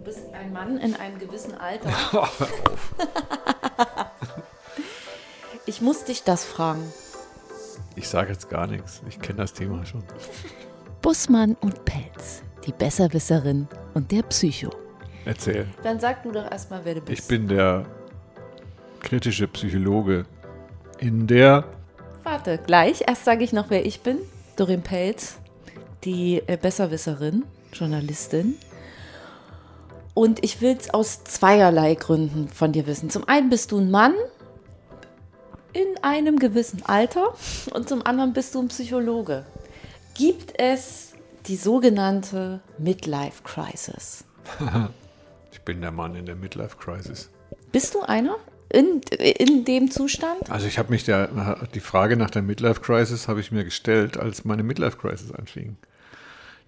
Du bist ein Mann in einem gewissen Alter. Ich muss dich das fragen. Ich sage jetzt gar nichts. Ich kenne das Thema schon. Bussmann und Pelz, die Besserwisserin und der Psycho. Erzähl. Dann sag du doch erstmal, wer du bist. Ich bin der kritische Psychologe in der. Warte, gleich. Erst sage ich noch, wer ich bin. Dorin Pelz, die äh, Besserwisserin, Journalistin. Und ich will es aus zweierlei Gründen von dir wissen. Zum einen bist du ein Mann in einem gewissen Alter und zum anderen bist du ein Psychologe. Gibt es die sogenannte Midlife Crisis? ich bin der Mann in der Midlife Crisis. Bist du einer? In, in dem Zustand? Also ich habe mich der, die Frage nach der Midlife Crisis habe ich mir gestellt, als meine Midlife Crisis anfing.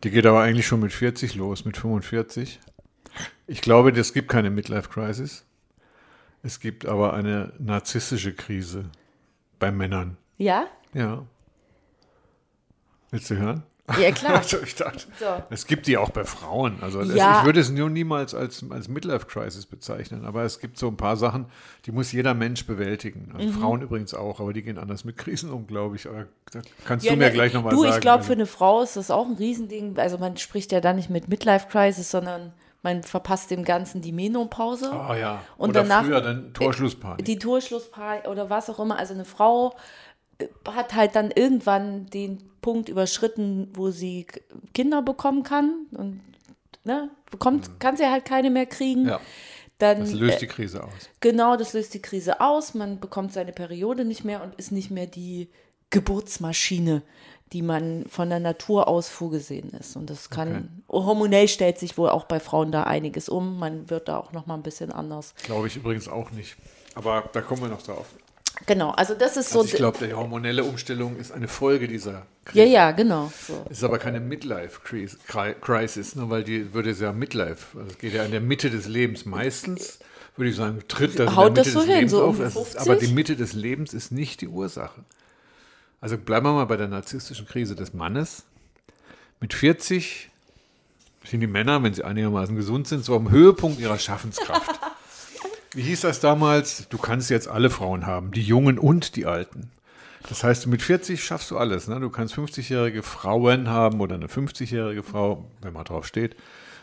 Die geht aber eigentlich schon mit 40 los, mit 45. Ich glaube, es gibt keine Midlife Crisis. Es gibt aber eine narzisstische Krise bei Männern. Ja? Ja. Willst du hören? Ja, klar. also ich dachte, so. Es gibt die auch bei Frauen. Also ja. es, ich würde es nur niemals als, als Midlife-Crisis bezeichnen, aber es gibt so ein paar Sachen, die muss jeder Mensch bewältigen. Also mhm. Frauen übrigens auch, aber die gehen anders mit Krisen um, glaube ich. Aber da kannst ja, du mir ne, gleich nochmal sagen. Du, ich glaube, für eine Frau ist das auch ein Riesending. Also man spricht ja da nicht mit Midlife-Crisis, sondern man verpasst dem Ganzen die Menopause. Ah ja. Und oder danach, früher dann Torschlusspanik. Die Torschlusspanik oder was auch immer. Also eine Frau äh, hat halt dann irgendwann den Punkt überschritten, wo sie Kinder bekommen kann und ne, bekommt, mhm. kann sie halt keine mehr kriegen. Ja. Dann, das löst die Krise aus. Genau, das löst die Krise aus. Man bekommt seine Periode nicht mehr und ist nicht mehr die Geburtsmaschine, die man von der Natur aus vorgesehen ist. Und das kann, okay. hormonell stellt sich wohl auch bei Frauen da einiges um. Man wird da auch noch mal ein bisschen anders. Glaube ich übrigens auch nicht. Aber da kommen wir noch drauf. Genau, also das ist also so. Ich glaube, die hormonelle Umstellung ist eine Folge dieser Krise. Ja, ja, genau. So. Es ist aber keine Midlife-Crisis, ne, weil die würde ja Midlife, also es geht ja in der Mitte des Lebens meistens, würde ich sagen, tritt das Haut in der Mitte das so des hin, Lebens so auf. um Ist, aber die Mitte des Lebens ist nicht die Ursache. Also bleiben wir mal bei der narzisstischen Krise des Mannes. Mit 40 sind die Männer, wenn sie einigermaßen gesund sind, so am Höhepunkt ihrer Schaffenskraft. Wie hieß das damals? Du kannst jetzt alle Frauen haben, die Jungen und die Alten. Das heißt, mit 40 schaffst du alles. Ne? Du kannst 50-jährige Frauen haben oder eine 50-jährige Frau, wenn man drauf steht.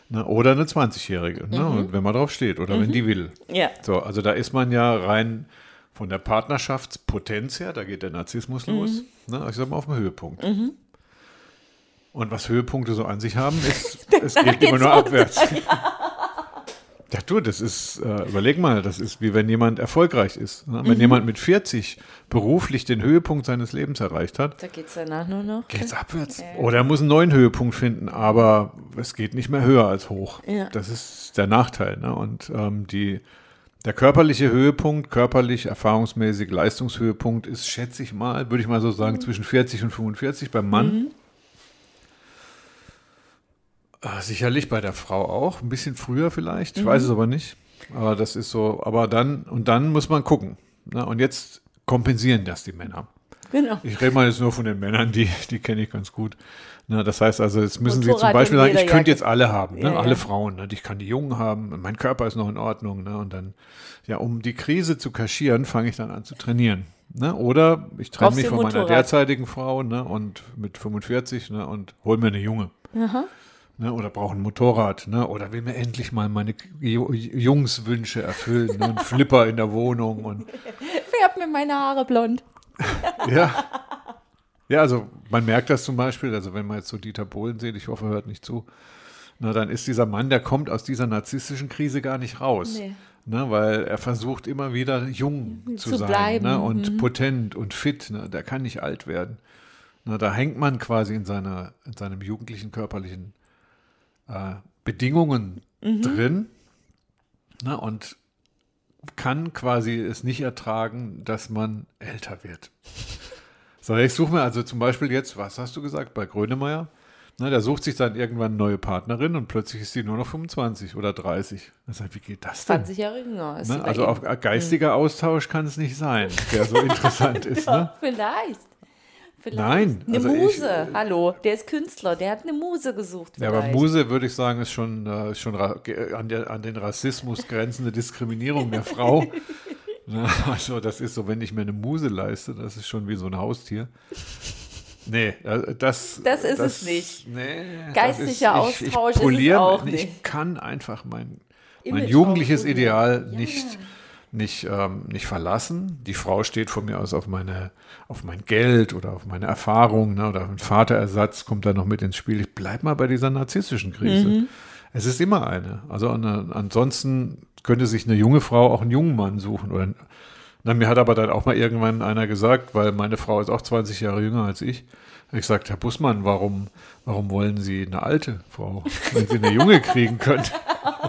Ne? Oder eine 20-jährige, ne? mhm. wenn man drauf steht oder mhm. wenn die will. Ja. So, also da ist man ja rein von der Partnerschaftspotenz her, da geht der Narzissmus mhm. los, ne, ich sag mal auf dem Höhepunkt. Mhm. Und was Höhepunkte so an sich haben, ist, es geht immer nur abwärts. Ja, du, das ist, äh, überleg mal, das ist wie wenn jemand erfolgreich ist. Ne? Wenn mhm. jemand mit 40 beruflich den Höhepunkt seines Lebens erreicht hat, da geht es danach nur noch. Geht es abwärts. Ja. Oder er muss einen neuen Höhepunkt finden, aber es geht nicht mehr höher als hoch. Ja. Das ist der Nachteil. Ne? Und ähm, die der körperliche Höhepunkt, körperlich, erfahrungsmäßig, Leistungshöhepunkt ist, schätze ich mal, würde ich mal so sagen, mhm. zwischen 40 und 45 beim Mann. Mhm. Äh, sicherlich bei der Frau auch, ein bisschen früher vielleicht, ich mhm. weiß es aber nicht. Aber das ist so, aber dann, und dann muss man gucken. Ne? Und jetzt kompensieren das die Männer. Genau. Ich rede mal jetzt nur von den Männern, die, die kenne ich ganz gut. Na, das heißt also, jetzt müssen Sie zum Beispiel sagen, ich könnte jetzt alle haben, ne? Ja, alle ja. Frauen. Ne? Ich kann die Jungen haben, mein Körper ist noch in Ordnung. Ne? Und dann, ja, um die Krise zu kaschieren, fange ich dann an zu trainieren. Ne? Oder ich trenne mich von meiner Motorrad. derzeitigen Frau ne? und mit 45 ne? und hole mir eine Junge. Aha. Ne? Oder brauche ein Motorrad. Ne? Oder will mir endlich mal meine Jungswünsche erfüllen. ne? Ein Flipper in der Wohnung. und Färb mir meine Haare blond. ja. Ja, also man merkt das zum Beispiel, also wenn man jetzt so Dieter Bohlen sieht, ich hoffe, er hört nicht zu, na, dann ist dieser Mann, der kommt aus dieser narzisstischen Krise gar nicht raus. Nee. Ne, weil er versucht immer wieder jung zu, zu sein ne, und mhm. potent und fit. Ne, der kann nicht alt werden. Ne, da hängt man quasi in, seiner, in seinem jugendlichen körperlichen äh, Bedingungen mhm. drin ne, und kann quasi es nicht ertragen, dass man älter wird. So, ich suche mir also zum Beispiel jetzt, was hast du gesagt, bei Grönemeyer? Na, der sucht sich dann irgendwann eine neue Partnerin und plötzlich ist sie nur noch 25 oder 30. Das heißt, wie geht das denn? 20 Jahre jünger. Ne? Also auf geistiger Austausch kann es nicht sein, der so interessant ist. ja, ne? Vielleicht. Vielleicht. Nein. Eine also Muse, ich, hallo, der ist Künstler, der hat eine Muse gesucht. Ja, aber vielleicht. Muse, würde ich sagen, ist schon, äh, schon ge- an, der, an den Rassismus grenzende Diskriminierung der Frau. Na, also das ist so, wenn ich mir eine Muse leiste, das ist schon wie so ein Haustier. Nee, äh, das, Das ist es nicht. Nee, Geistlicher das ist, ich, Austausch ich ist es auch Ich nicht. kann einfach mein, mein Image jugendliches. Ideal Ja. nicht, nicht, ähm, nicht verlassen. Die Frau steht von mir aus auf, meine, auf mein Geld oder auf meine Erfahrung ne, oder ein Vaterersatz kommt da noch mit ins Spiel. Ich bleibe mal bei dieser narzisstischen Krise. Mhm. Es ist immer eine. Also eine, ansonsten könnte sich eine junge Frau auch einen jungen Mann suchen. Oder, na, mir hat aber dann auch mal irgendwann einer gesagt, weil meine Frau ist auch 20 Jahre jünger als ich. Ich gesagt, Herr Bussmann, warum, warum wollen Sie eine alte Frau, wenn Sie eine junge kriegen können?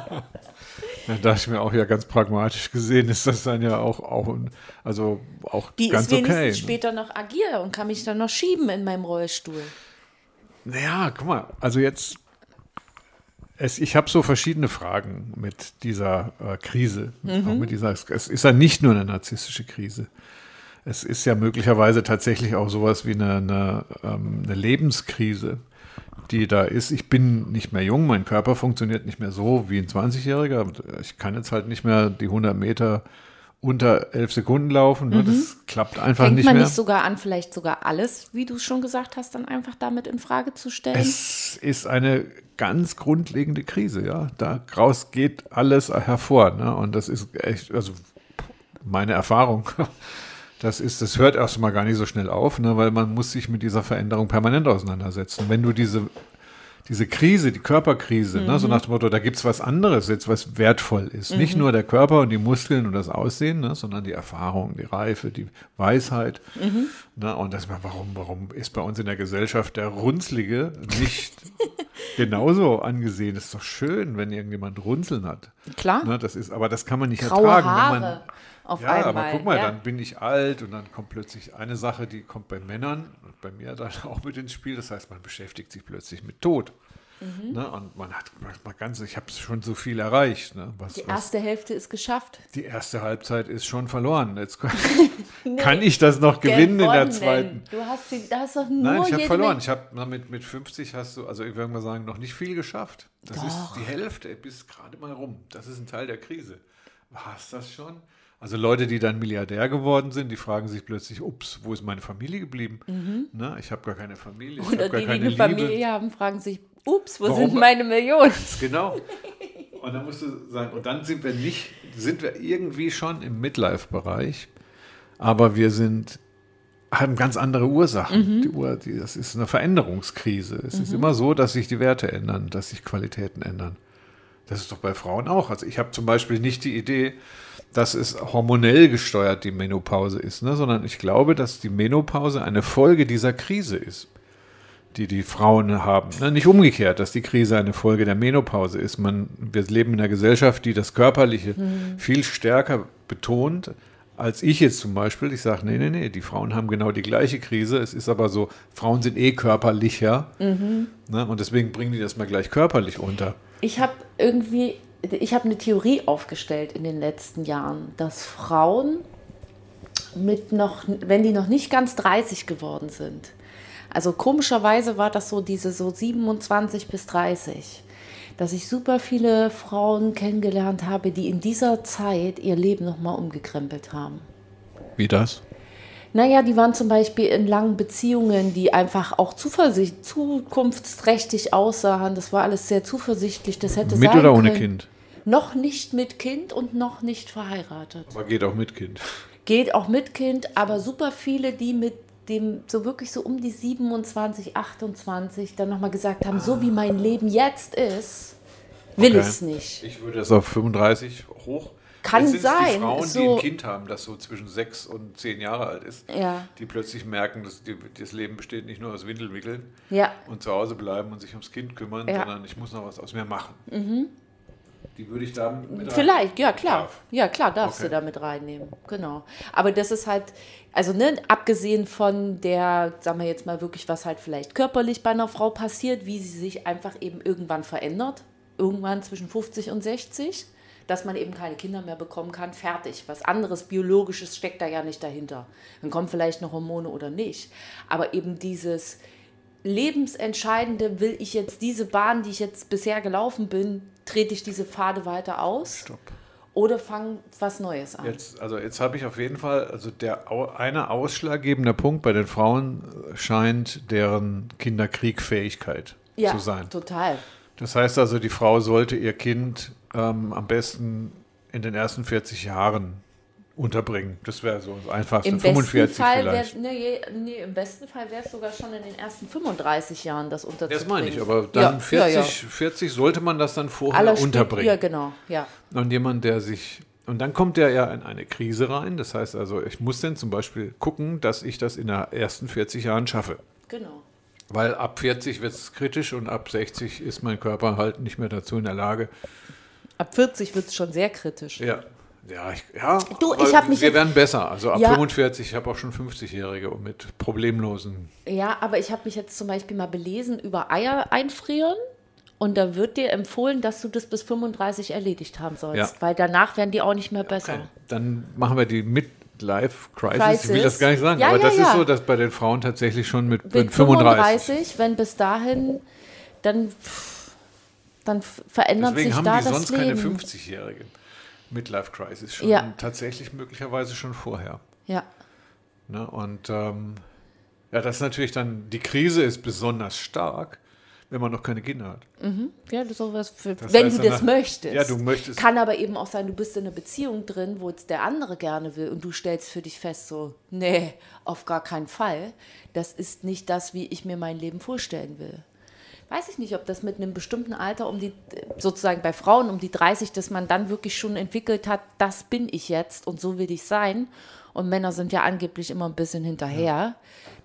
Dann dachte ich mir auch, ja, ganz pragmatisch gesehen ist das dann ja auch, auch also auch Die ganz ist wenigstens okay. ne? später noch agil und kann mich dann noch schieben in meinem Rollstuhl. Naja, guck mal, also jetzt, es, ich habe so verschiedene Fragen mit dieser äh, Krise. Auch mit dieser, es ist ja nicht nur eine narzisstische Krise. Es ist ja möglicherweise tatsächlich auch sowas wie eine, eine, ähm, eine Lebenskrise, die da ist. Ich bin nicht mehr jung, mein Körper funktioniert nicht mehr so wie ein 20-Jähriger. Ich kann jetzt halt nicht mehr die 100 Meter unter elf Sekunden laufen. Ne? Das klappt einfach Fängt nicht man mehr. nicht sogar an, vielleicht sogar alles, wie du schon gesagt hast, dann einfach damit in Frage zu stellen? Es ist eine ganz grundlegende Krise, ja. Daraus geht alles hervor. Ne? Und das ist echt, also meine Erfahrung. Das ist, das hört erstmal gar nicht so schnell auf, ne? weil man muss sich mit dieser Veränderung permanent auseinandersetzen. Wenn du diese, diese Krise, die Körperkrise, ne? so nach dem Motto, da gibt es was anderes jetzt, was wertvoll ist. Nicht nur der Körper und die Muskeln und das Aussehen, ne? sondern die Erfahrung, die Reife, die Weisheit. Ne? Und das, warum, warum ist bei uns in der Gesellschaft der Runzlige nicht genauso angesehen? ist doch schön, wenn irgendjemand Runzeln hat. Klar. Ne? Das ist, aber das kann man nicht Graue ertragen. Haare Wenn man, auf ja, einmal. aber guck mal, ja. dann bin ich alt und dann kommt plötzlich eine Sache, die kommt bei Männern und bei mir dann auch mit ins Spiel. Das heißt, man beschäftigt sich plötzlich mit Tod. Mhm. Ne? Und man hat mal ganz, ich habe schon so viel erreicht. Ne? Was, Die was, erste Hälfte ist geschafft. die erste Halbzeit ist schon verloren. Jetzt kann, kann ich das noch gewinnen in der zweiten. Du hast, die, hast doch nur Nein, ich habe verloren. Ich habe mit, mit 50 hast du, also ich würde mal sagen, noch nicht viel geschafft. Das ist die Hälfte bis gerade mal rum. Das ist ein Teil der Krise. War es das schon? Also Leute, die dann Milliardär geworden sind, die fragen sich plötzlich, ups, wo ist meine Familie geblieben? Ne? Ich habe gar keine Familie, ich Mhm. Oder die, die eine Liebe. Familie haben, fragen sich, ups, wo Warum? sind meine Millionen? Genau. Und dann musst du sagen, und dann sind wir nicht, sind wir irgendwie schon im Midlife-Bereich, aber wir sind, haben ganz andere Ursachen. Die Ur, die, das ist eine Veränderungskrise. Es ist immer so, dass sich die Werte ändern, dass sich Qualitäten ändern. Das ist doch bei Frauen auch. Also ich habe zum Beispiel nicht die Idee, dass es hormonell gesteuert die Menopause ist, ne? sondern ich glaube, dass die Menopause eine Folge dieser Krise ist die die Frauen haben. Ne? Nicht umgekehrt, dass die Krise eine Folge der Menopause ist. Man, wir leben in einer Gesellschaft, die das Körperliche viel stärker betont, als ich jetzt zum Beispiel. Ich sage, nee, nee, nee, die Frauen haben genau die gleiche Krise. Es ist aber so, Frauen sind eh körperlicher. Ne? Und deswegen bringen die das mal gleich körperlich unter. Ich habe irgendwie, ich habe eine Theorie aufgestellt in den letzten Jahren, dass Frauen mit noch, wenn die noch nicht ganz 30 geworden sind, also komischerweise war das so diese so 27 bis 30, dass ich super viele Frauen kennengelernt habe, die in dieser Zeit ihr Leben nochmal umgekrempelt haben. Wie das? Naja, die waren zum Beispiel in langen Beziehungen, die einfach auch zuversicht, zukunftsträchtig aussahen. Das war alles sehr zuversichtlich. Das hätte Mit sein oder ohne können. Kind? Noch nicht mit Kind und noch nicht verheiratet. Aber geht auch mit Kind. Geht auch mit Kind, aber super viele, die mit dem so wirklich so um die 27, 28 dann nochmal gesagt haben, so wie mein Leben jetzt ist, will Okay. ich es nicht. Ich würde das auf 35 hoch. Kann sind's sein, Die Frauen, so- die ein Kind haben, das so zwischen sechs und zehn Jahre alt ist, Ja. die plötzlich merken, dass die, das Leben besteht nicht nur aus Windelwickeln Ja. und zu Hause bleiben und sich ums Kind kümmern, Ja. Mhm. sondern ich muss noch was aus mir machen. Die würde ich da mit Vielleicht, ja klar. Darf. Ja klar, darfst Okay. du da mit reinnehmen. Genau. Aber das ist halt, also ne, abgesehen von der, sagen wir jetzt mal wirklich, was halt vielleicht körperlich bei einer Frau passiert, wie sie sich einfach eben irgendwann verändert. Irgendwann zwischen 50 und 60. dass man eben keine Kinder mehr bekommen kann, fertig. Was anderes Biologisches steckt da ja nicht dahinter. Dann kommen vielleicht noch Hormone oder nicht. Aber eben dieses lebensentscheidende, will ich jetzt diese Bahn, die ich jetzt bisher gelaufen bin, trete ich diese Pfade weiter aus? Stopp. Oder fange was Neues an? Jetzt, also jetzt habe ich auf jeden Fall, also der eine ausschlaggebende Punkt bei den Frauen scheint deren Kinderkriegfähigkeit ja, zu sein. total. Das heißt also, die Frau sollte ihr Kind ähm, am besten in den ersten 40 Jahren unterbringen. Das wäre so das Einfachste. Im 45 besten Fall wär, nee, nee, im besten Fall wäre es sogar schon in den ersten 35 Jahren, das unterzubringen. Das meine ich, aber dann Ja, 40, ja, ja. 40 sollte man das dann vorher Aller unterbringen. Ja, genau, ja. Und jemand, der sich. Und dann kommt der ja in eine Krise rein. Das heißt also, ich muss dann zum Beispiel gucken, dass ich das in den ersten 40 Jahren schaffe. Genau. Weil ab 40 wird es kritisch und ab 60 ist mein Körper halt nicht mehr dazu in der Lage. Ab 40 wird es schon sehr kritisch. Ja. Ja, ich, ja Du, ich hab mich wir werden besser. Also ab Ja. 45, ich habe auch schon 50-Jährige und mit problemlosen. Ja, aber ich habe mich jetzt zum Beispiel mal belesen über Eier einfrieren. Und da wird dir empfohlen, dass du das bis 35 erledigt haben sollst. Ja. Weil danach werden die auch nicht mehr besser. Dann machen wir die Midlife Crisis. Ich will Crisis. das gar nicht sagen, Ja, aber ja, das ist ja. so, dass bei den Frauen tatsächlich schon mit, mit Mit 35. 35, wenn bis dahin, dann, dann verändert Deswegen sich haben da die das sonst Leben. keine 50-Jährigen. Midlife Crisis schon tatsächlich möglicherweise schon vorher. Ja, Ne? Und ähm, ja, das ist natürlich dann, die Krise ist besonders stark, wenn man noch keine Kinder hat. ja das ist für, Das wenn heißt du das nach- möchtest. Ja, du möchtest- Kann aber eben auch sein, du bist in einer Beziehung drin, wo jetzt der andere gerne will und du stellst für dich fest, so, nee, auf gar keinen Fall. Das ist nicht das, wie ich mir mein Leben vorstellen will. Weiß ich nicht, ob das mit einem bestimmten Alter um die, sozusagen bei Frauen um die 30, dass man dann wirklich schon entwickelt hat, das bin ich jetzt und so will ich sein. Und Männer sind ja angeblich immer ein bisschen hinterher,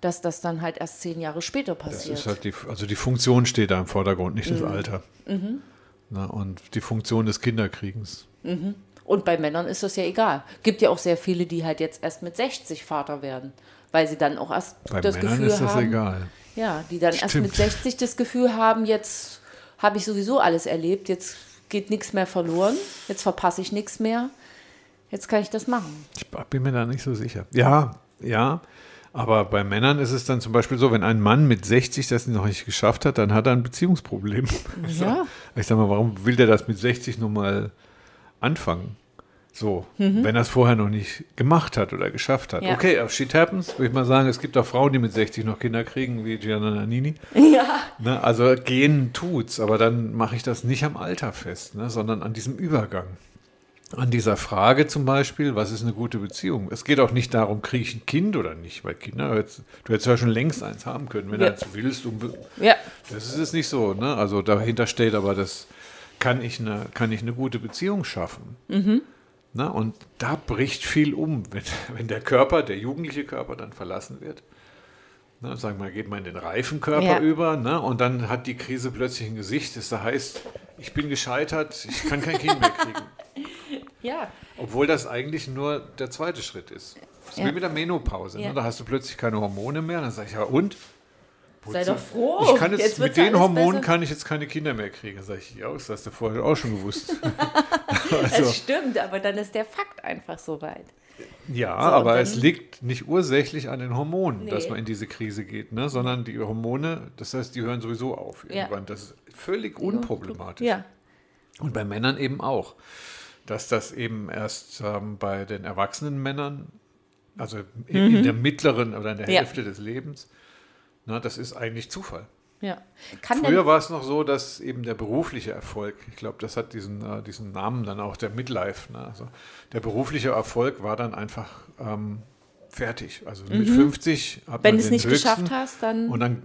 dass das dann halt erst zehn Jahre später Das passiert. ist halt die, also die Funktion steht da im Vordergrund, nicht Mhm. das Alter. Ne? Und die Funktion des Kinderkriegens. Und bei Männern ist das ja egal. Gibt ja auch sehr viele, die halt jetzt erst mit 60 Vater werden, weil sie dann auch erst Bei das Männern Gefühl ist das haben. egal. Ja, die dann erst Stimmt. mit 60 das Gefühl haben, jetzt habe ich sowieso alles erlebt, jetzt geht nichts mehr verloren, jetzt verpasse ich nichts mehr, jetzt kann ich das machen. Ich bin mir da nicht so sicher. Ja, ja. Aber bei Männern ist es dann zum Beispiel so, wenn ein Mann mit 60 das noch nicht geschafft hat, dann hat er ein Beziehungsproblem. Ja. Ich sag mal, warum will der das mit 60 nochmal anfangen? So, wenn er es vorher noch nicht gemacht hat oder geschafft hat. Mhm. Ja. Okay, uh, shit happens, würde ich mal sagen. Es gibt auch Frauen, die mit 60 noch Kinder kriegen, wie Gianna Nannini. Ja. Ne, also gehen tut's, aber dann mache ich das nicht am Alter fest, ne, sondern an diesem Übergang. An dieser Frage zum Beispiel, was ist eine gute Beziehung? Es geht auch nicht darum, kriege ich ein Kind oder nicht, weil Kinder, du hättest ja schon längst eins haben können, wenn Ja. du eins willst. Ja. das ist es nicht so, ne? Also dahinter steht aber, das kann ich eine, kann ich eine gute Beziehung schaffen. Ne? Und da bricht viel um, wenn, wenn der Körper, der jugendliche Körper dann verlassen wird. Ne, sagen wir geht man in den reifen Körper Ja. über ne, und dann hat die Krise plötzlich ein Gesicht, das da heißt, ich bin gescheitert, ich kann kein Kind mehr kriegen. Ja. Obwohl das eigentlich nur der zweite Schritt ist. Das ist Ja. wie mit der Menopause. Ne? Da hast du plötzlich keine Hormone mehr. Dann sage ich, ja und? Sei doch froh. Ich kann jetzt, Jetzt mit den Hormonen besser. kann ich jetzt keine Kinder mehr kriegen. Dann sage ich, ja, das hast du vorher auch schon gewusst. also, Das stimmt, aber dann ist der Fakt einfach so weit. ja, So, aber und es dann- liegt nicht ursächlich an den Hormonen, Nee. dass man in diese Krise geht, ne? sondern die Hormone, das heißt, die hören sowieso auf Ja. irgendwann. Das ist völlig unproblematisch. Ja. Und bei Männern eben auch. Dass das eben erst ähm, bei den erwachsenen Männern, also in, in der mittleren oder in der Mhm. Ja. Hälfte des Lebens, na, das ist eigentlich Zufall. ja. Kann Früher war es noch so, dass eben der berufliche Erfolg, ich glaube, das hat diesen, äh, diesen Namen dann auch, der Midlife. Ne? Also der berufliche Erfolg war dann einfach ähm, fertig. Also mit 50 hat Mhm. wenn man du es nicht höchsten, geschafft hast, dann und dann,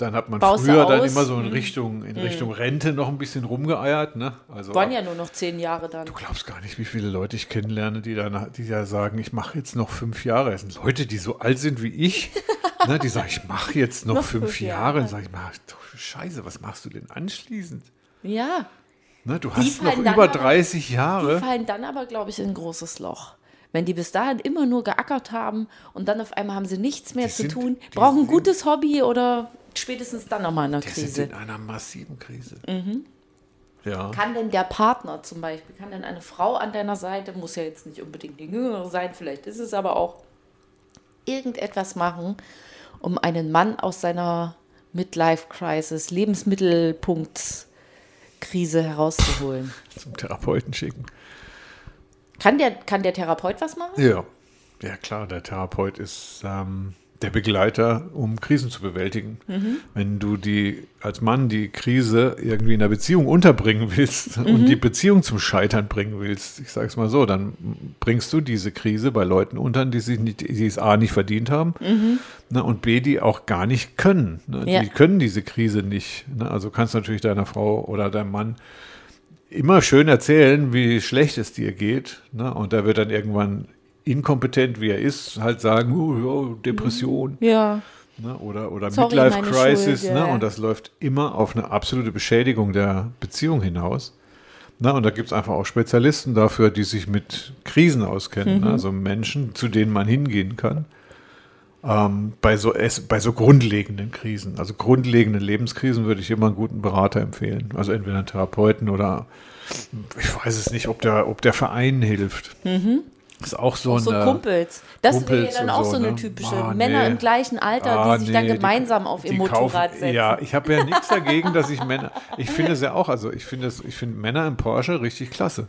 dann hat man Baust früher dann immer so in Mhm. Richtung, in Richtung Rente noch ein bisschen rumgeeiert. Ne? Also waren ja nur noch zehn Jahre dann. Du glaubst gar nicht, wie viele Leute ich kennenlerne, die dann, die ja sagen, ich mache jetzt noch fünf Jahre. Es sind Leute, die so alt sind wie ich, ne, die sagen, ich mache jetzt noch, Noch fünf, fünf Jahre. Jahre. Dann sage ich mal, du Scheiße, was machst du denn anschließend? Ja. Ne, du hast noch über aber- 30 Die Jahre. fallen dann aber, glaube ich, in ein großes Loch. Wenn die bis dahin immer nur geackert haben und dann auf einmal haben sie nichts mehr Die zu sind- tun, die brauchen ein gutes Hobby oder spätestens dann nochmal in einer sind Krise. in einer massiven Krise. Mhm. Ja. Kann denn der Partner zum Beispiel, kann denn eine Frau an deiner Seite, muss ja jetzt nicht unbedingt die Jüngere sein, vielleicht ist es aber auch, irgendetwas machen, um einen Mann aus seiner Midlife-Crisis, Lebensmittelpunktskrise herauszuholen? Zum Therapeuten schicken. Kann der, kann der Therapeut was machen? Ja. Ja, klar, der Therapeut ist ähm, der Begleiter, um Krisen zu bewältigen. Mhm. Wenn du die als Mann die Krise irgendwie in der Beziehung unterbringen willst und die Beziehung zum Scheitern bringen willst, ich sage es mal so, dann bringst du diese Krise bei Leuten unter, die sich nicht, die es A nicht verdient haben ne, und B, die auch gar nicht können. Ne, Ja. Die können diese Krise nicht. Ne, also kannst du natürlich deiner Frau oder deinem Mann immer schön erzählen, wie schlecht es dir geht. Ne? Und da wird dann irgendwann inkompetent, wie er ist, halt sagen, oh, ja, Depression Ja. ne? oder, oder Sorry, Midlife Crisis. Schuld, ne? ja. Und das läuft immer auf eine absolute Beschädigung der Beziehung hinaus. Na, und da gibt es einfach auch Spezialisten dafür, die sich mit Krisen auskennen. Mhm. Ne? Also Menschen, zu denen man hingehen kann. Ähm, bei, so, es, bei so grundlegenden Krisen, also grundlegenden Lebenskrisen, würde ich immer einen guten Berater empfehlen. Also entweder einen Therapeuten oder ich weiß es nicht, ob der, ob der Verein hilft. Ist auch so Auch so eine. Kumpels. Das wäre Kumpels ja dann auch so, eine ne? typische Ah, Männer nee. im gleichen Alter, Ah, die sich dann nee, die- gemeinsam auf ihr die Motorrad kaufen- setzen. Ja, ich habe ja nichts dagegen, dass ich Männer. Ich finde es ja auch, also ich finde es, ich finde Männer im Porsche richtig klasse.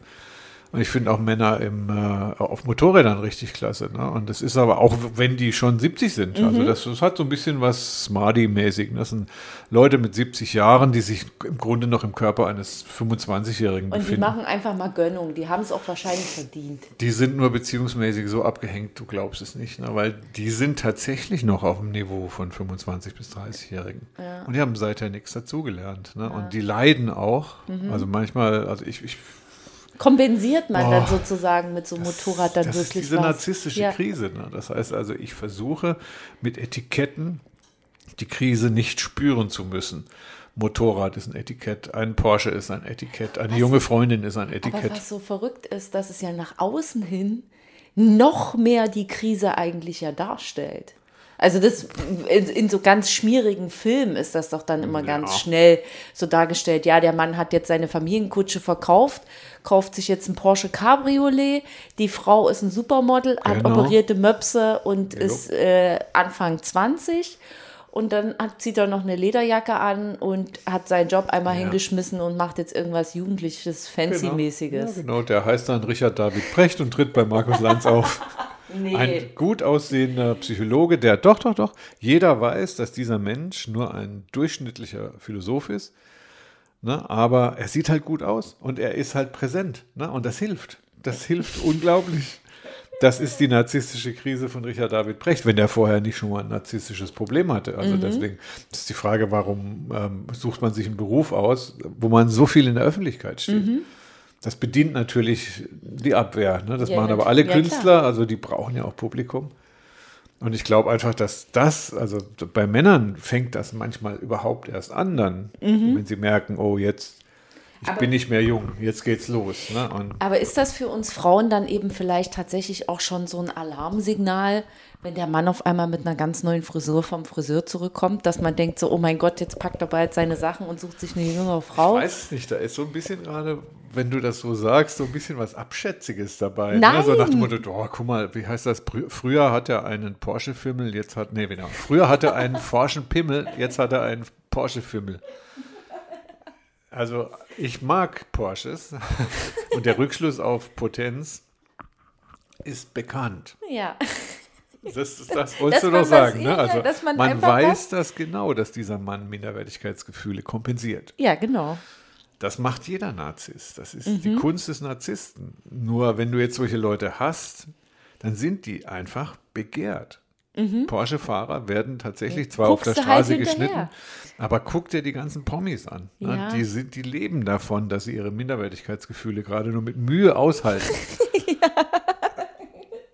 Und ich finde auch Männer im, äh, auf Motorrädern richtig klasse. Ne? Und das ist aber auch, wenn die schon 70 sind. Mhm. Also das, das hat so ein bisschen was Smarty-mäßig. Das sind Leute mit 70 Jahren, die sich im Grunde noch im Körper eines 25-Jährigen Und die befinden. machen einfach mal Gönnung. Die haben es auch wahrscheinlich verdient. Die sind nur beziehungsmäßig so abgehängt, du glaubst es nicht, ne? weil die sind tatsächlich noch auf dem Niveau von 25- bis 30-Jährigen. Und die haben seither nichts dazugelernt. Ne? Und die leiden auch. Mhm. Also manchmal, also ich, ich Kompensiert man dann Oh, sozusagen mit so einem Motorrad dann das ist wirklich diese was? narzisstische ja. Krise. Ne? Das heißt also, ich versuche mit Etiketten die Krise nicht spüren zu müssen. Motorrad ist ein Etikett, ein Porsche ist ein Etikett, eine junge Freundin ist ein Aber Etikett. was so verrückt ist, dass es ja nach außen hin noch mehr die Krise eigentlich ja darstellt. Also das in, in so ganz schmierigen Filmen ist das doch dann immer ganz schnell so dargestellt. Ja, der Mann hat jetzt seine Familienkutsche verkauft, kauft sich jetzt ein Porsche Cabriolet. Die Frau ist ein Supermodel, hat Genau. operierte Möpse und Jo. ist äh, Anfang 20. Und dann hat, zieht er noch eine Lederjacke an und hat seinen Job einmal Ja. hingeschmissen und macht jetzt irgendwas Jugendliches, Fancy-mäßiges. Ja, genau, der heißt dann Richard David Precht und tritt bei Markus Lanz auf. Nee. Ein gut aussehender Psychologe, der doch, doch, doch, jeder weiß, dass dieser Mensch nur ein durchschnittlicher Philosoph ist, ne, aber er sieht halt gut aus und er ist halt präsent ne, und das hilft. Das hilft unglaublich. Das ist die narzisstische Krise von Richard David Precht, wenn der vorher nicht schon mal ein narzisstisches Problem hatte. Also deswegen ist die Frage, warum ähm, sucht man sich einen Beruf aus, wo man so viel in der Öffentlichkeit steht. Das bedient natürlich die Abwehr. Ne? Das Ja, machen aber alle ja, Künstler, also die brauchen ja auch Publikum. Und ich glaube einfach, dass das, also bei Männern fängt das manchmal überhaupt erst an, dann, wenn sie merken, oh, jetzt, ich Mhm. Aber- bin nicht mehr jung, jetzt geht's los. Ne? Aber ist das für uns Frauen dann eben vielleicht tatsächlich auch schon so ein Alarmsignal, wenn der Mann auf einmal mit einer ganz neuen Frisur vom Friseur zurückkommt, dass man denkt so, oh mein Gott, jetzt packt er bald seine Sachen und sucht sich eine jüngere Frau? Ich weiß es nicht, da ist so ein bisschen gerade, wenn du das so sagst, so ein bisschen was Abschätziges dabei. Nein. Ne? So nach dem Motto, oh, guck mal, wie heißt das? Früher hat er einen Porsche-Fimmel, jetzt hat, nee, genau. Früher hatte er einen Forschen Pimmel, jetzt hat er einen Porsche-Fimmel. Also, ich mag Porsches und der Rückschluss auf Potenz ist bekannt. Ja. Das, das wolltest du man doch sagen. Ne? Also, man man weiß das genau, dass dieser Mann Minderwertigkeitsgefühle kompensiert. Ja, genau. Das macht jeder Narzisst. Das ist Mhm. die Kunst des Narzissten. Nur wenn du jetzt solche Leute hast, dann sind die einfach begehrt. Porsche-Fahrer werden tatsächlich zwar auf Mhm. Guckst der du halt Straße hinterher. geschnitten, aber guck dir die ganzen Promis an. ne? Ja. Die, sind, die leben davon, dass sie ihre Minderwertigkeitsgefühle gerade nur mit Mühe aushalten.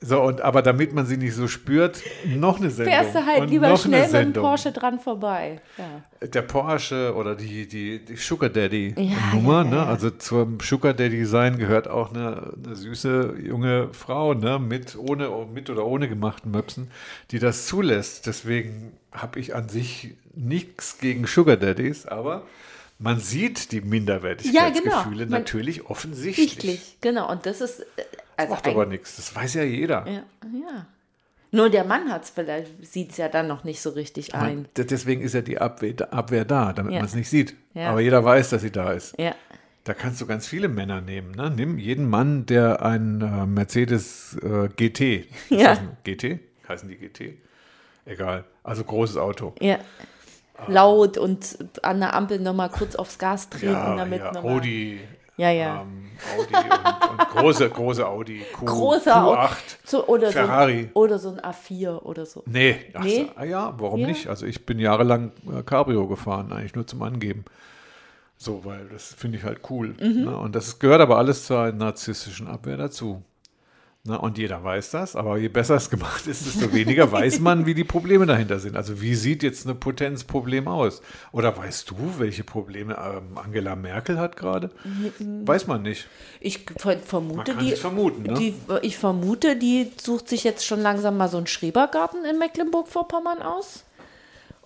So, und aber damit man sie nicht so spürt, noch eine Sendung. Fährst du halt und lieber schnell mit dem. Porsche dran vorbei. Ja. Der Porsche oder die, die, die Sugar Daddy Ja, Nummer, ja, ne? Also zum Sugar Daddy sein gehört auch eine, eine süße junge Frau, ne? Mit, ohne, mit oder ohne gemachten Möpsen, die das zulässt. Deswegen habe ich an sich nichts gegen Sugar Daddies, aber man sieht die Minderwertigkeitsgefühle Ja, genau. Natürlich offensichtlich. Sichtlich, genau. Und das ist. Das Also macht aber nichts. Das weiß ja jeder. Ja, ja. Nur der Mann hat es vielleicht, sieht es ja dann noch nicht so richtig ein. Man, d- deswegen ist ja die Abwehr, Abwehr da, damit Ja. man es nicht sieht. Ja. Aber jeder weiß, dass sie da ist. Ja. Da kannst du ganz viele Männer nehmen. Ne? Nimm jeden Mann, der ein äh, Mercedes äh, GT. Ja. ein GT? Heißen die GT? Egal. Also großes Auto. Ja. Laut und an der Ampel nochmal kurz aufs Gas treten, Ja, damit ja, nochmal. Audi. Ja, ja. Ähm, Audi und, und große, große Audi. Q, Großer Au- Q8. So, oder, Ferrari. So, oder so ein A4 oder so. Nee, ach Nee? Ah ja, warum Ja. nicht? Also ich bin jahrelang äh, Cabrio gefahren, eigentlich nur zum Angeben. So, weil das finde ich halt cool. Mhm. Ne? Und das gehört aber alles zur narzisstischen Abwehr dazu. Ne? Und jeder weiß das, aber je besser es gemacht ist, desto weniger weiß man, wie die Probleme dahinter sind. Also wie sieht jetzt ein Potenzproblem aus? Oder weißt du, welche Probleme ähm, Angela Merkel hat gerade? Weiß man nicht. Ich ver- vermute, Man kann die, vermuten, ne? die, ich vermute, die sucht sich jetzt schon langsam mal so einen Schrebergarten in Mecklenburg-Vorpommern aus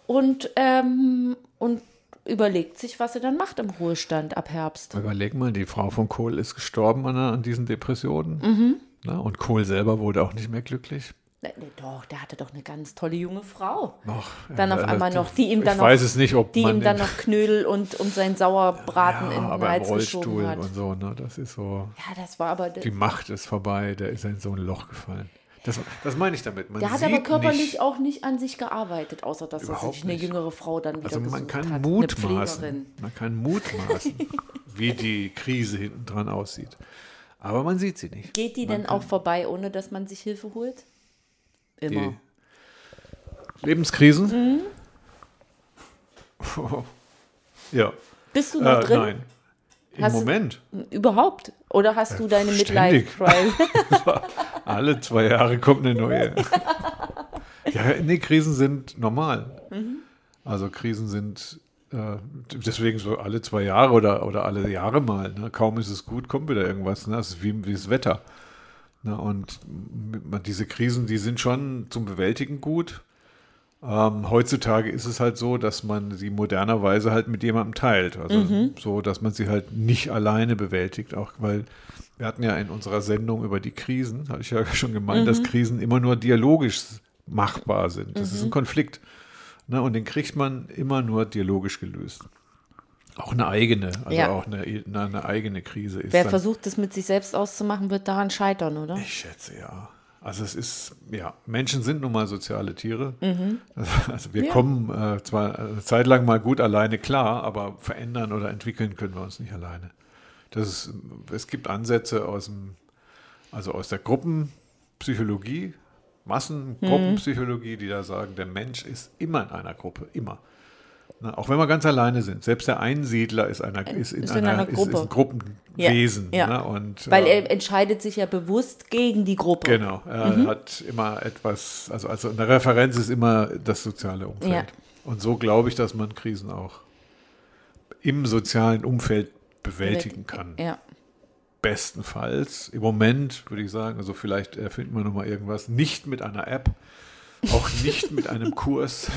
und, ähm, und überlegt sich, was sie dann macht im Ruhestand ab Herbst. Überleg mal, die Frau von Kohl ist gestorben an, an diesen Depressionen. Mhm. Ne? Und Kohl selber wurde auch nicht mehr glücklich. Ne, ne, Doch, der hatte doch eine ganz tolle junge Frau. Noch, Dann auf einmal noch, die ihm dann noch, nicht, die ihm dann noch Knödel und, und sein Sauerbraten ja, in den aber im Hals Rollstuhl geschoben hat. und so, ne? Das ist so, Ja, das war aber. die Macht ist vorbei, der ist in so ein Loch gefallen. Das, das meine ich damit. Man Der hat aber körperlich nicht, auch nicht an sich gearbeitet, außer dass er sich eine nicht. jüngere Frau dann wieder also man kann hat. Mutmaßen, man kann mutmaßen, wie die Krise hinten dran aussieht. Aber man sieht sie nicht. Geht die Man denn auch vorbei, ohne dass man sich Hilfe holt? Immer. Lebenskrisen? Mhm. ja. Bist du noch Äh, drin? nein. Im Hast du- Moment. Überhaupt? Oder hast du deine ständig. Midlife-Crisis? Alle zwei Jahre kommt eine neue. ja, nee, Krisen sind normal. Mhm. Also Krisen sind äh, deswegen so alle zwei Jahre oder, oder alle Jahre mal. Ne? Kaum ist es gut, kommt wieder irgendwas. Ne? Das ist wie, wie das Wetter. Ne? Und diese Krisen, die sind schon zum Bewältigen gut. Ähm, heutzutage ist es halt so, dass man sie modernerweise halt mit jemandem teilt. Also so, dass man sie halt nicht alleine bewältigt. Auch weil wir hatten ja in unserer Sendung über die Krisen, habe ich ja schon gemeint, dass Krisen immer nur dialogisch machbar sind. Das ist ein Konflikt. Ne? Und den kriegt man immer nur dialogisch gelöst. Auch eine eigene, also Ja. auch eine, eine, eine eigene Krise ist. Wer dann- versucht, das mit sich selbst auszumachen, wird daran scheitern, oder? ich schätze ja. Also es ist, ja, Menschen sind nun mal soziale Tiere. Also wir Mhm. Ja. kommen äh, zwar eine Zeit lang mal gut alleine klar, aber verändern oder entwickeln können wir uns nicht alleine. Das ist, es gibt Ansätze aus dem, also aus der Gruppenpsychologie, Massengruppenpsychologie, die da sagen, der Mensch ist immer in einer Gruppe, immer. Na, auch wenn wir ganz alleine sind. Selbst der Einsiedler ist, einer, ist, in, Ist in einer, einer ist, Gruppe. ist ein Gruppenwesen. Ja, ja. Ne? Und, Weil äh, er entscheidet sich ja bewusst gegen die Gruppe. Genau, er Mhm. hat immer etwas, also, also eine Referenz ist immer das soziale Umfeld. Ja. Und so glaube ich, dass man Krisen auch im sozialen Umfeld bewältigen kann. Ja. Bestenfalls, im Moment würde ich sagen, also vielleicht erfinden wir nochmal irgendwas, nicht mit einer App, auch nicht mit einem Kurs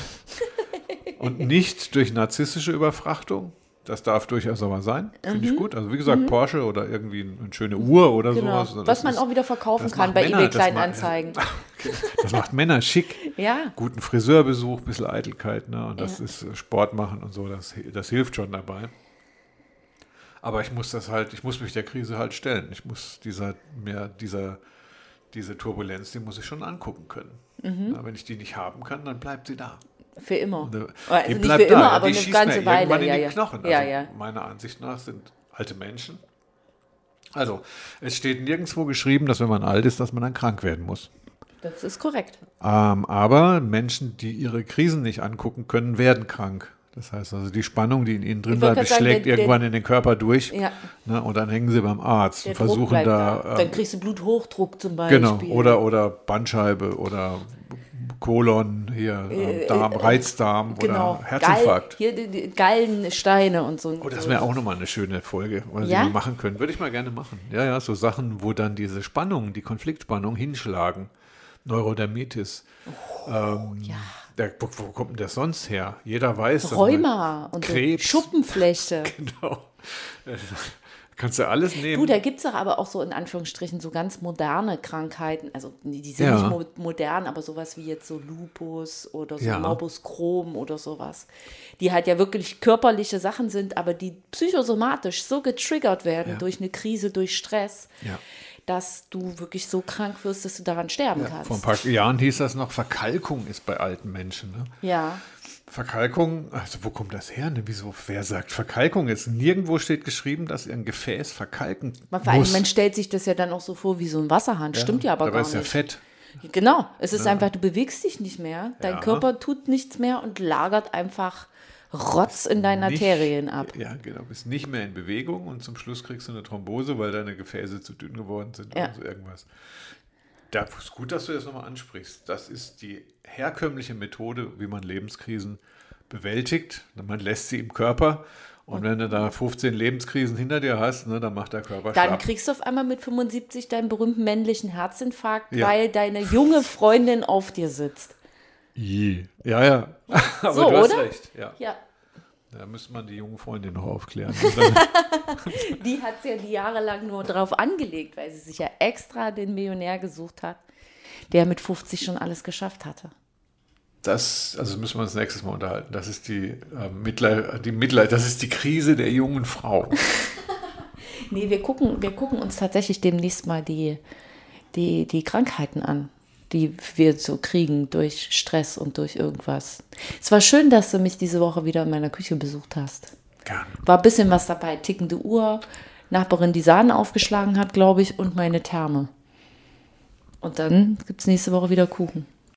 und nicht durch narzisstische Überfrachtung. Das darf durchaus aber sein, finde ich gut. Also wie gesagt, Porsche oder irgendwie eine schöne Uhr oder Mhm. Genau. sowas. Was Das man ist- auch wieder verkaufen kann bei Männer, eBay das macht- Kleinanzeigen. Das macht Männer schick. Ja. Guten Friseurbesuch, bisschen Eitelkeit, ne? Und das Ja. ist Sport machen und so, das, das hilft schon dabei. Aber ich muss das halt, ich muss mich der Krise halt stellen. Ich muss dieser, mir dieser, diese Turbulenz, die muss ich schon angucken können. Mhm. Na, wenn ich die nicht haben kann, dann bleibt sie da. Für immer. Ne, Also die nicht bleibt für immer, da, ja, aber die eine ganze Weile. irgendwann in Ja, die ja. Knochen. Also Ja, ja. Meiner Ansicht nach sind alte Menschen. Also, es steht nirgendwo geschrieben, dass wenn man alt ist, dass man dann krank werden muss. Das ist korrekt. Ähm, aber Menschen, die ihre Krisen nicht angucken können, werden krank. Das heißt also, die Spannung, die in ihnen drin bleibt, die gerade sagen, schlägt der- der- irgendwann in den Körper durch. Ja. Ne, und dann hängen sie beim Arzt Der und versuchen bleibt da. Dann ähm, kriegst du Bluthochdruck zum Beispiel. genau. Oder, oder Bandscheibe oder Kolon, hier, ähm, Darm, Reizdarm Äh, genau. oder Herzinfarkt. Gall, hier Gallensteine und so. Oh, das wäre auch nochmal eine schöne Folge, was Ja? wir machen können. Würde ich mal gerne machen. Ja, ja, so Sachen, wo dann diese Spannungen, die Konfliktspannung hinschlagen. Neurodermitis. ähm, Oh, ja. Der, wo, wo kommt denn das sonst her? Jeder weiß. Rheuma und Krebs. Schuppenflechte. Genau. Kannst du alles nehmen. Du, da gibt es doch aber auch so in Anführungsstrichen so ganz moderne Krankheiten. Also die sind Ja. nicht mo modern, aber sowas wie jetzt so Lupus oder so Ja. Morbus Crohn oder sowas. Die halt ja wirklich körperliche Sachen sind, aber die psychosomatisch so getriggert werden Ja. durch eine Krise, durch Stress, Ja. Dass du wirklich so krank wirst, dass du daran sterben Ja, kannst. vor ein paar Jahren hieß das noch, Verkalkung ist bei alten Menschen. Ne? ja. Verkalkung, also wo kommt das her? Ne? Wieso, wer sagt Verkalkung ist? Nirgendwo steht geschrieben, dass ein Gefäß verkalken Man, vor muss. man stellt sich das ja dann auch so vor wie so ein Wasserhahn. Stimmt ja aber gar ist ja nicht. Fett. Genau, es ist einfach, du bewegst dich nicht mehr, dein Ja. Körper tut nichts mehr und lagert einfach Rotz in deinen Nicht- Arterien ab. Ja, genau. Bist nicht mehr in Bewegung und zum Schluss kriegst du eine Thrombose, weil deine Gefäße zu dünn geworden sind Ja. oder so irgendwas. Da ist gut, dass du das nochmal ansprichst. Das ist die herkömmliche Methode, wie man Lebenskrisen bewältigt. Man lässt sie im Körper. Und wenn du da 15 Lebenskrisen hinter dir hast, ne, dann macht der Körper Dann schlapp. kriegst du auf einmal mit 75 deinen berühmten männlichen Herzinfarkt, Ja. weil deine junge Freundin auf dir sitzt. I. Ja, ja. Aber So, du hast oder? recht. Ja. Ja, Da müsste man die junge Freundin noch aufklären. die hat es ja die jahrelang nur drauf angelegt, weil sie sich ja extra den Millionär gesucht hat, der mit 50 schon alles geschafft hatte. Das, also müssen wir uns nächstes Mal unterhalten. Das ist die, äh, Mitleid, die Mitleid, das ist die Krise der jungen Frau. Nee, wir gucken, wir gucken uns tatsächlich demnächst mal die, die, die Krankheiten an, die wir so kriegen durch Stress und durch irgendwas. Es war schön, dass du mich diese Woche wieder in meiner Küche besucht hast. Gern. War ein bisschen was dabei. Tickende Uhr, Nachbarin, die Sahne aufgeschlagen hat, glaube ich, und meine Therme. Und dann gibt es nächste Woche wieder Kuchen.